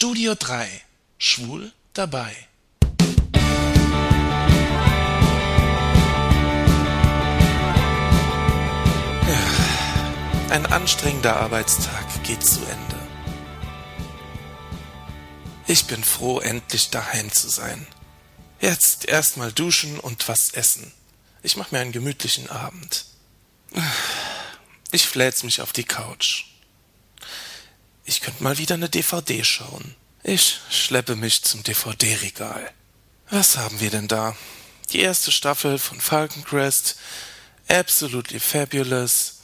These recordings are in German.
Studio 3 Schwul dabei. Ein anstrengender Arbeitstag geht zu Ende. Ich bin froh, endlich daheim zu sein. Jetzt erstmal duschen und was essen. Ich mache mir einen gemütlichen Abend. Ich fläz mich auf die Couch. Ich könnte mal wieder eine DVD schauen. Ich schleppe mich zum DVD-Regal. Was haben wir denn da? Die erste Staffel von Falcon Crest, Absolutely Fabulous,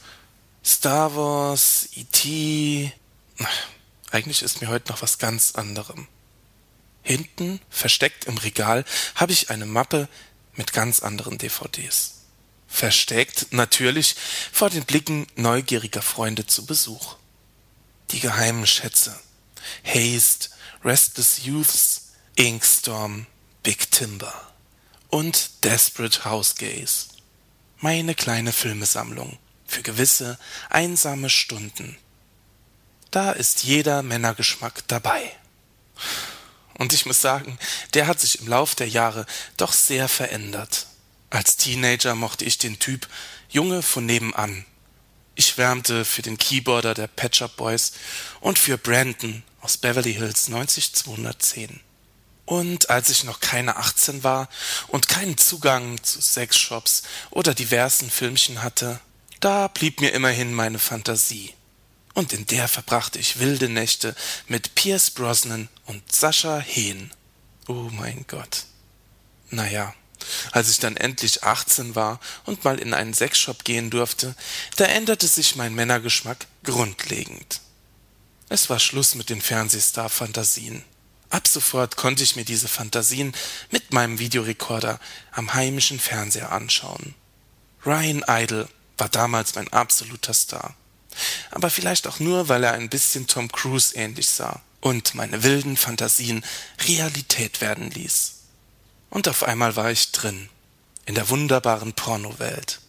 Star Wars, E.T. Eigentlich ist mir heute noch was ganz anderem. Hinten, versteckt im Regal, habe ich eine Mappe mit ganz anderen DVDs. Versteckt, natürlich, vor den Blicken neugieriger Freunde zu Besuch. Die geheimen Schätze. Haste, Restless Youths, Inkstorm, Big Timber und Desperate House Gaze. Meine kleine Filmesammlung für gewisse einsame Stunden. Da ist jeder Männergeschmack dabei. Und ich muss sagen, der hat sich im Lauf der Jahre doch sehr verändert. Als Teenager mochte ich den Typ Junge von nebenan. Ich schwärmte für den Keyboarder der Patch Up Boys und für Brandon aus Beverly Hills 90210. Und als ich noch keine 18 war und keinen Zugang zu Sexshops oder diversen Filmchen hatte, da blieb mir immerhin meine Fantasie. Und in der verbrachte ich wilde Nächte mit Pierce Brosnan und Sascha Hehn. Oh mein Gott. Naja, als ich dann endlich 18 war und mal in einen Sexshop gehen durfte, da änderte sich mein Männergeschmack grundlegend. Es war Schluss mit den Fernsehstar-Fantasien. Ab sofort konnte ich mir diese Fantasien mit meinem Videorekorder am heimischen Fernseher anschauen. Ryan Idle war damals mein absoluter Star. Aber vielleicht auch nur, weil er ein bisschen Tom Cruise ähnlich sah und meine wilden Fantasien Realität werden ließ. Und auf einmal war ich drin, in der wunderbaren Pornowelt.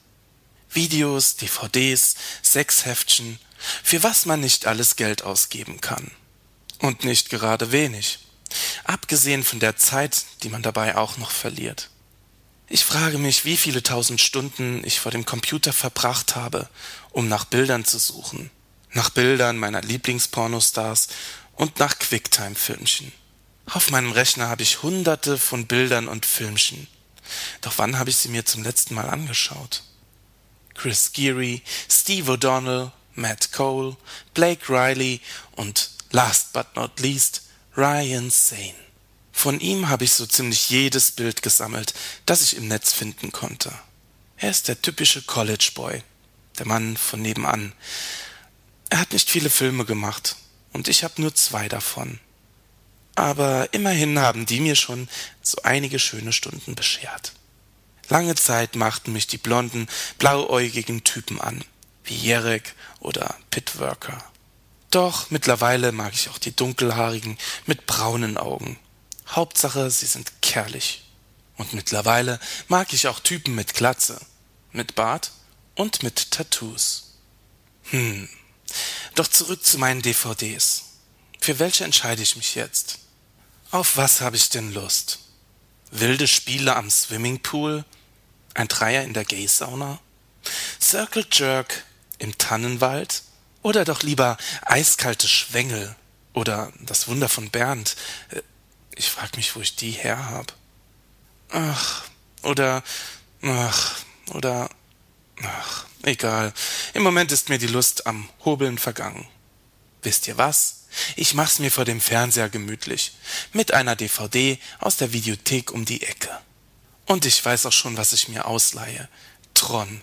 Videos, DVDs, Sexheftchen, für was man nicht alles Geld ausgeben kann. Und nicht gerade wenig. Abgesehen von der Zeit, die man dabei auch noch verliert. Ich frage mich, wie viele tausend Stunden ich vor dem Computer verbracht habe, um nach Bildern zu suchen. Nach Bildern meiner Lieblingspornostars und nach Quicktime-Filmchen. Auf meinem Rechner habe ich hunderte von Bildern und Filmchen. Doch wann habe ich sie mir zum letzten Mal angeschaut? Chris Geary, Steve O'Donnell, Matt Cole, Blake Riley und last but not least Ryan Sane. Von ihm habe ich so ziemlich jedes Bild gesammelt, das ich im Netz finden konnte. Er ist der typische College Boy, der Mann von nebenan. Er hat nicht viele Filme gemacht, und ich habe nur zwei davon. Aber immerhin haben die mir schon so einige schöne Stunden beschert. Lange Zeit machten mich die blonden, blauäugigen Typen an, wie Jerek oder Pitworker. Doch mittlerweile mag ich auch die dunkelhaarigen mit braunen Augen. Hauptsache, sie sind kerlich. Und mittlerweile mag ich auch Typen mit Glatze, mit Bart und mit Tattoos. Hm. Doch zurück zu meinen DVDs. Für welche entscheide ich mich jetzt? Auf was habe ich denn Lust? Wilde Spiele am Swimmingpool? Ein Dreier in der Gay-Sauna? Circle Jerk im Tannenwald? Oder doch lieber eiskalte Schwengel? Oder das Wunder von Bernd? Äh, ich frag mich, wo ich die her hab. Ach, oder, ach, oder, ach, egal. Im Moment ist mir die Lust am Hobeln vergangen. Wisst ihr was? Ich mach's mir vor dem Fernseher gemütlich, mit einer DVD aus der Videothek um die Ecke. Und ich weiß auch schon, was ich mir ausleihe. Tron,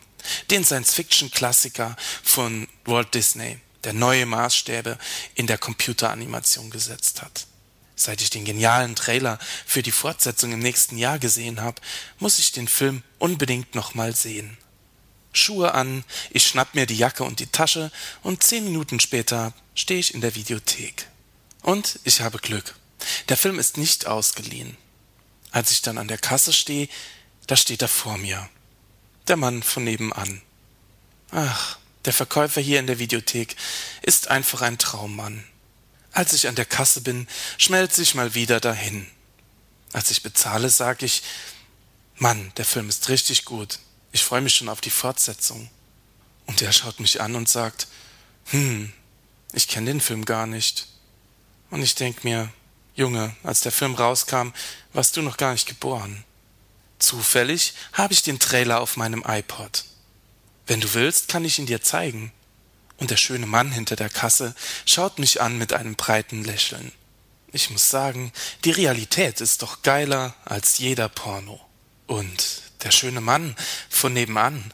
den Science-Fiction-Klassiker von Walt Disney, der neue Maßstäbe in der Computeranimation gesetzt hat. Seit ich den genialen Trailer für die Fortsetzung im nächsten Jahr gesehen habe, muss ich den Film unbedingt nochmal sehen. Schuhe an, ich schnapp mir die Jacke und die Tasche und zehn Minuten später stehe ich in der Videothek. Und ich habe Glück. Der Film ist nicht ausgeliehen. Als ich dann an der Kasse stehe, da steht er vor mir. Der Mann von nebenan. Ach, der Verkäufer hier in der Videothek ist einfach ein Traummann. Als ich an der Kasse bin, schmelze ich mal wieder dahin. Als ich bezahle, sage ich, Mann, der Film ist richtig gut. Ich freue mich schon auf die Fortsetzung. Und er schaut mich an und sagt, hm, ich kenne den Film gar nicht. Und ich denk mir, Junge, als der Film rauskam, warst du noch gar nicht geboren. Zufällig habe ich den Trailer auf meinem iPod. Wenn du willst, kann ich ihn dir zeigen. Und der schöne Mann hinter der Kasse schaut mich an mit einem breiten Lächeln. Ich muss sagen, die Realität ist doch geiler als jeder Porno. Und der schöne Mann von nebenan,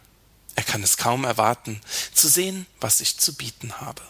er kann es kaum erwarten, zu sehen, was ich zu bieten habe.